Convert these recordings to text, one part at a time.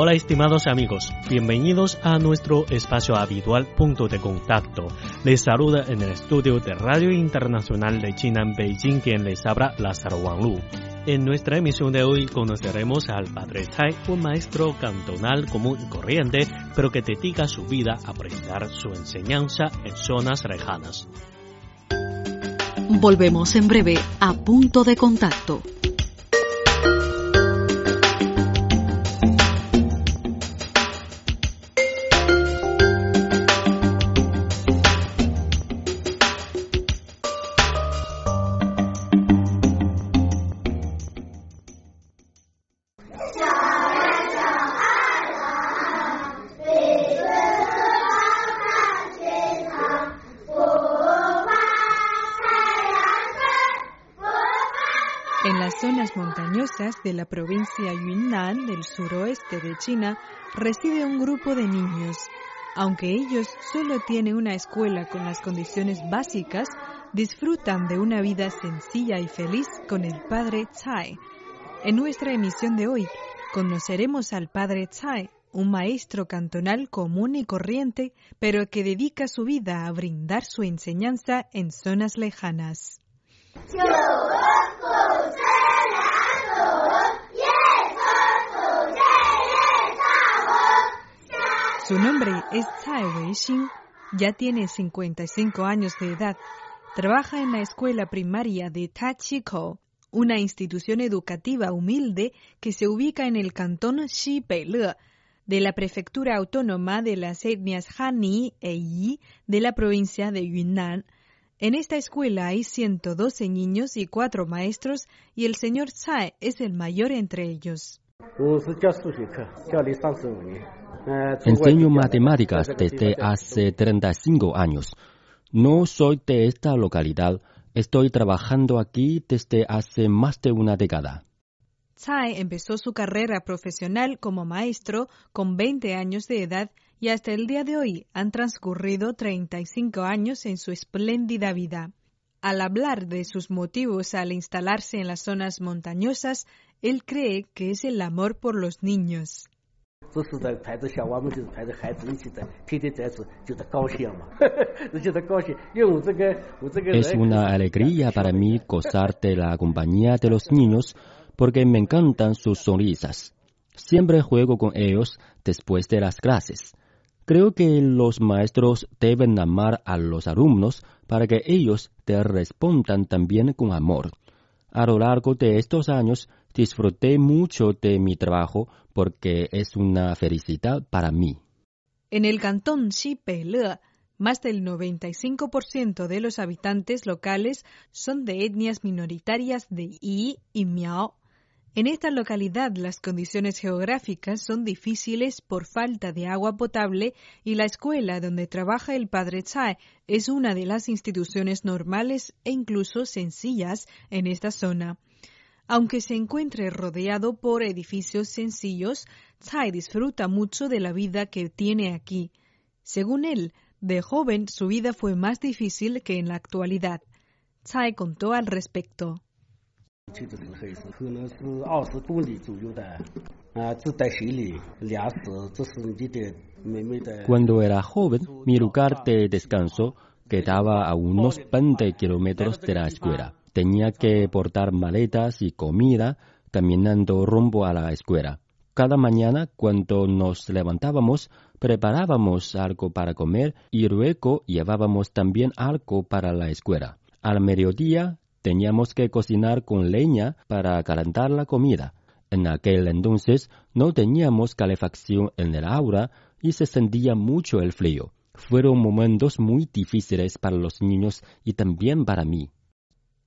Hola estimados amigos, bienvenidos a nuestro espacio habitual Punto de Contacto. Les saluda en el estudio de Radio Internacional de China en Beijing quien les habla Lázaro Wanglu. En nuestra emisión de hoy conoceremos al Padre Tsai, un maestro cantonal común y corriente, pero que dedica su vida a prestar su enseñanza en zonas lejanas. Volvemos en breve a Punto de Contacto. Montañosas de la provincia Yunnan del suroeste de China reside un grupo de niños. Aunque ellos solo tienen una escuela con las condiciones básicas, disfrutan de una vida sencilla y feliz con el padre Tsai. En nuestra emisión de hoy conoceremos al padre Tsai, un maestro cantonal común y corriente, pero que dedica su vida a brindar su enseñanza en zonas lejanas. Su nombre es Tsai Weixin, ya tiene 55 años de edad. Trabaja en la escuela primaria de Tachiko, una institución educativa humilde que se ubica en el cantón Xibeile de la prefectura autónoma de las etnias Han e Yi de la provincia de Yunnan. En esta escuela hay 112 niños y 4 maestros y el señor Tsai es el mayor entre ellos. Enseño matemáticas desde hace 35 años. No soy de esta localidad. Estoy trabajando aquí desde hace más de una década. Tsai empezó su carrera profesional como maestro con 20 años de edad y hasta el día de hoy han transcurrido 35 años en su espléndida vida. Al hablar de sus motivos al instalarse en las zonas montañosas, él cree que es el amor por los niños. Es una alegría para mí gozar de la compañía de los niños porque me encantan sus sonrisas. Siempre juego con ellos después de las clases. Creo que los maestros deben amar a los alumnos para que ellos te respondan también con amor. A lo largo de estos años disfruté mucho de mi trabajo porque es una felicidad para mí. En el cantón Xipele, más del 95% de los habitantes locales son de etnias minoritarias de Yi y Miao. En esta localidad las condiciones geográficas son difíciles por falta de agua potable y la escuela donde trabaja el padre Tsai es una de las instituciones normales e incluso sencillas en esta zona. Aunque se encuentre rodeado por edificios sencillos, Tsai disfruta mucho de la vida que tiene aquí. Según él, de joven su vida fue más difícil que en la actualidad. Tsai contó al respecto. Cuando era joven, mi lugar de descanso quedaba a unos 20 kilómetros de la escuela. Tenía que portar maletas y comida caminando rumbo a la escuela. Cada mañana, cuando nos levantábamos, preparábamos algo para comer y luego llevábamos también algo para la escuela. Al mediodía teníamos que cocinar con leña para calentar la comida. En aquel entonces no teníamos calefacción en el aula y se sentía mucho el frío. Fueron momentos muy difíciles para los niños y también para mí.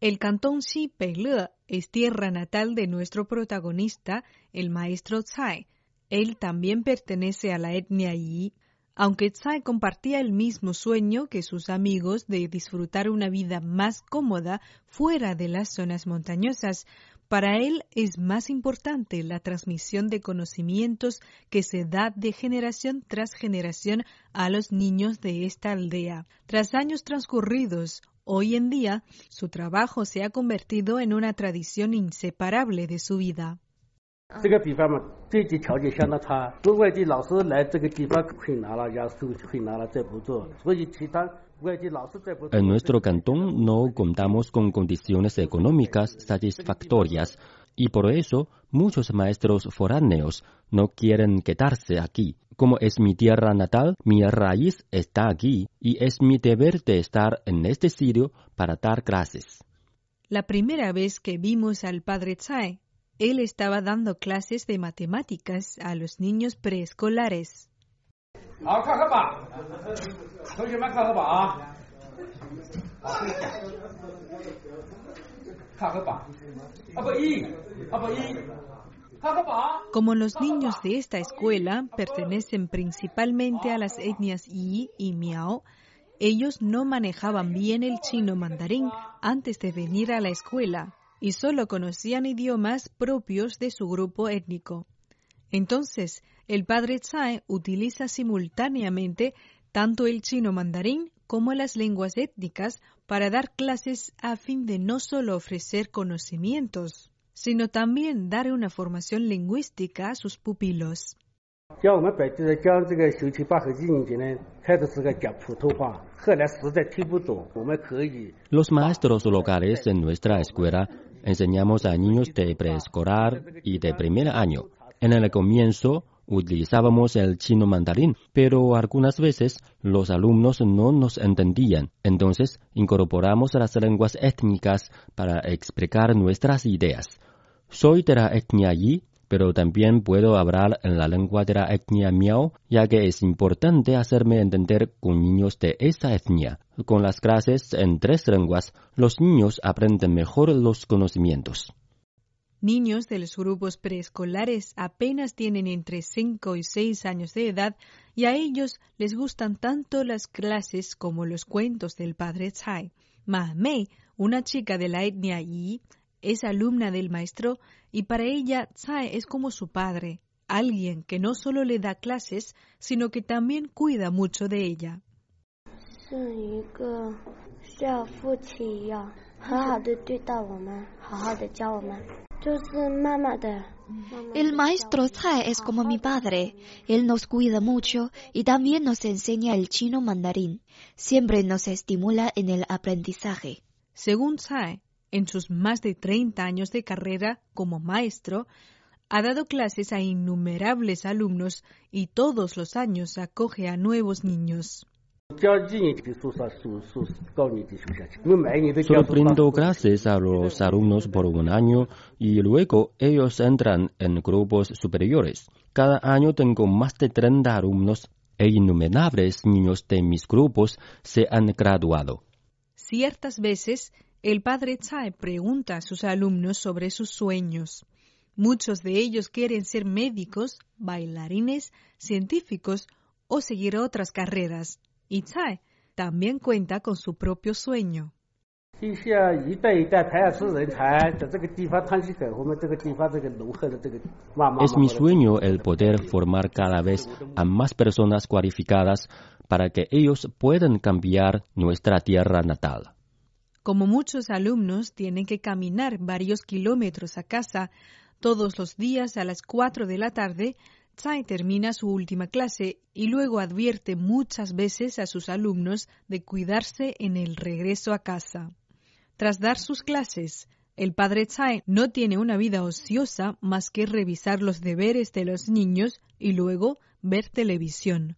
El cantón Xipele es tierra natal de nuestro protagonista, el maestro Tsai. Él también pertenece a la etnia Yi. Aunque Tsai compartía el mismo sueño que sus amigos de disfrutar una vida más cómoda fuera de las zonas montañosas, para él es más importante la transmisión de conocimientos que se da de generación tras generación a los niños de esta aldea. Tras años transcurridos, hoy en día, su trabajo se ha convertido en una tradición inseparable de su vida. En nuestro cantón no contamos con condiciones económicas satisfactorias y por eso muchos maestros foráneos no quieren quedarse aquí. Como es mi tierra natal, mi raíz está aquí y es mi deber de estar en este sitio para dar clases. La primera vez que vimos al padre Tsai, él estaba dando clases de matemáticas a los niños preescolares. Como los niños de esta escuela pertenecen principalmente a las etnias Yi y Miao, ellos no manejaban bien el chino mandarín antes de venir a la escuela y solo conocían idiomas propios de su grupo étnico. Entonces, el padre Tsai utiliza simultáneamente tanto el chino mandarín como las lenguas étnicas para dar clases a fin de no solo ofrecer conocimientos, sino también dar una formación lingüística a sus pupilos. Los maestros locales en nuestra escuela enseñamos a niños de preescolar y de primer año. En el comienzo utilizábamos el chino mandarín, pero algunas veces los alumnos no nos entendían. Entonces incorporamos las lenguas étnicas para explicar nuestras ideas. Soy de la etnia Yi, pero también puedo hablar en la lengua de la etnia Miao, ya que es importante hacerme entender con niños de esta etnia. Con las clases en tres lenguas, los niños aprenden mejor los conocimientos. Niños de los grupos preescolares apenas tienen entre 5 y 6 años de edad y a ellos les gustan tanto las clases como los cuentos del padre Tsai. Ma Mei, una chica de la etnia Yi, es alumna del maestro y para ella Tsai es como su padre, alguien que no solo le da clases, sino que también cuida mucho de ella. El maestro Tsai es como mi padre. Él nos cuida mucho y también nos enseña el chino mandarín. Siempre nos estimula en el aprendizaje. Según Tsai, en sus más de 30 años de carrera como maestro, ha dado clases a innumerables alumnos y todos los años acoge a nuevos niños. Solo brindo clases a los alumnos por un año y luego ellos entran en grupos superiores. Cada año tengo más de 30 alumnos e innumerables niños de mis grupos se han graduado. Ciertas veces el padre Tsai pregunta a sus alumnos sobre sus sueños. Muchos de ellos quieren ser médicos, bailarines, científicos o seguir otras carreras. Y Tsai también cuenta con su propio sueño. Es mi sueño el poder formar cada vez a más personas cualificadas para que ellos puedan cambiar nuestra tierra natal. Como muchos alumnos tienen que caminar varios kilómetros a casa todos los días a las 4 de la tarde, Tsai termina su última clase y luego advierte muchas veces a sus alumnos de cuidarse en el regreso a casa. Tras dar sus clases, el padre Tsai no tiene una vida ociosa más que revisar los deberes de los niños y luego ver televisión.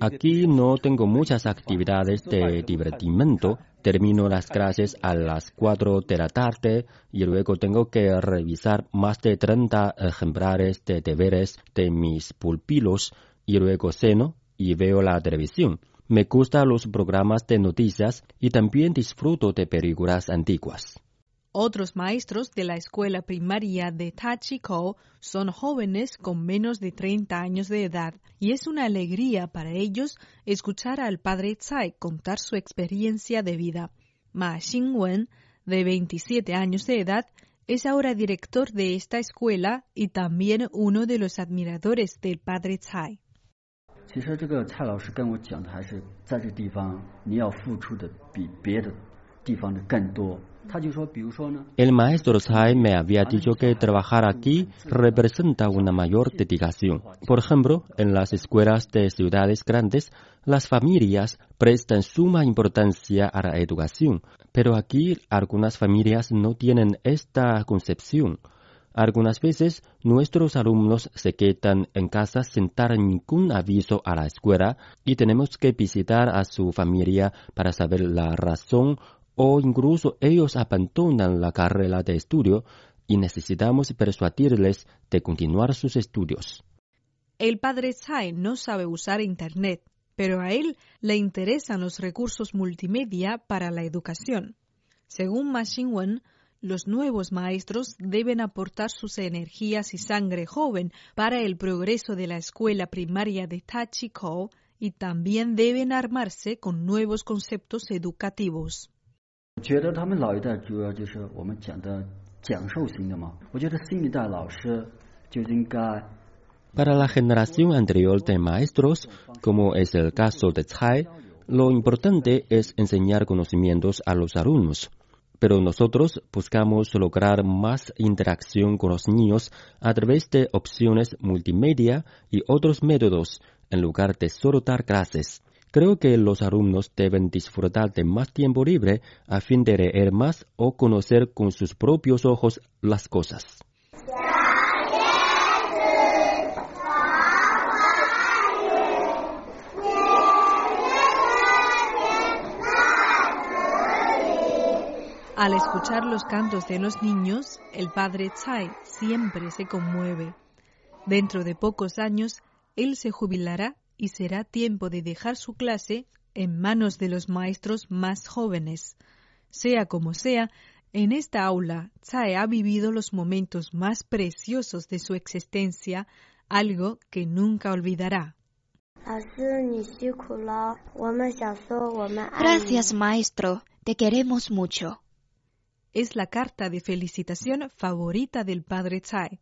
Aquí no tengo muchas actividades de divertimento. Termino las clases a las 4 de la tarde y luego tengo que revisar más de 30 ejemplares de deberes de mis pulpilos y luego ceno y veo la televisión. Me gustan los programas de noticias y también disfruto de películas antiguas. Otros maestros de la escuela primaria de Tachiko son jóvenes con menos de 30 años de edad y es una alegría para ellos escuchar al padre Tsai contar su experiencia de vida. Ma Xingwen, de 27 años de edad, es ahora director de esta escuela y también uno de los admiradores del padre Tsai. El maestro Tsai me había dicho que trabajar aquí representa una mayor dedicación. Por ejemplo, en las escuelas de ciudades grandes, las familias prestan suma importancia a la educación, pero aquí algunas familias no tienen esta concepción. Algunas veces nuestros alumnos se quedan en casa sin dar ningún aviso a la escuela y tenemos que visitar a su familia para saber la razón o incluso ellos abandonan la carrera de estudio y necesitamos persuadirles de continuar sus estudios. El padre Tsai no sabe usar Internet, pero a él le interesan los recursos multimedia para la educación. Según Ma Xingwen, los nuevos maestros deben aportar sus energías y sangre joven para el progreso de la escuela primaria de Tachiko y también deben armarse con nuevos conceptos educativos. Para la generación anterior de maestros, como es el caso de Tsai, lo importante es enseñar conocimientos a los alumnos. Pero nosotros buscamos lograr más interacción con los niños a través de opciones multimedia y otros métodos en lugar de solo dar clases. Creo que los alumnos deben disfrutar de más tiempo libre a fin de leer más o conocer con sus propios ojos las cosas. Al escuchar los cantos de los niños, el padre Tsai siempre se conmueve. Dentro de pocos años, él se jubilará y será tiempo de dejar su clase en manos de los maestros más jóvenes. Sea como sea, en esta aula, Tsai ha vivido los momentos más preciosos de su existencia, algo que nunca olvidará. Gracias, maestro. Te queremos mucho. Es la carta de felicitación favorita del padre Tsai.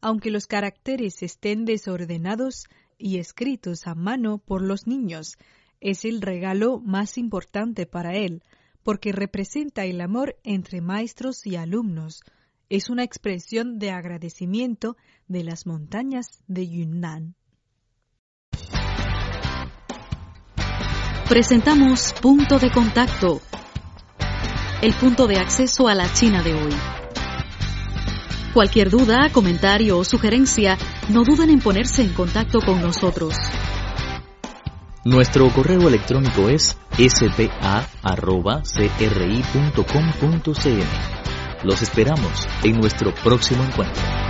Aunque los caracteres estén desordenados, y escritos a mano por los niños. Es el regalo más importante para él, porque representa el amor entre maestros y alumnos. Es una expresión de agradecimiento de las montañas de Yunnan. Presentamos Punto de Contacto, el punto de acceso a la China de hoy. Cualquier duda, comentario o sugerencia, no duden en ponerse en contacto con nosotros. Nuestro correo electrónico es spa.cri.com.cn. Los esperamos en nuestro próximo encuentro.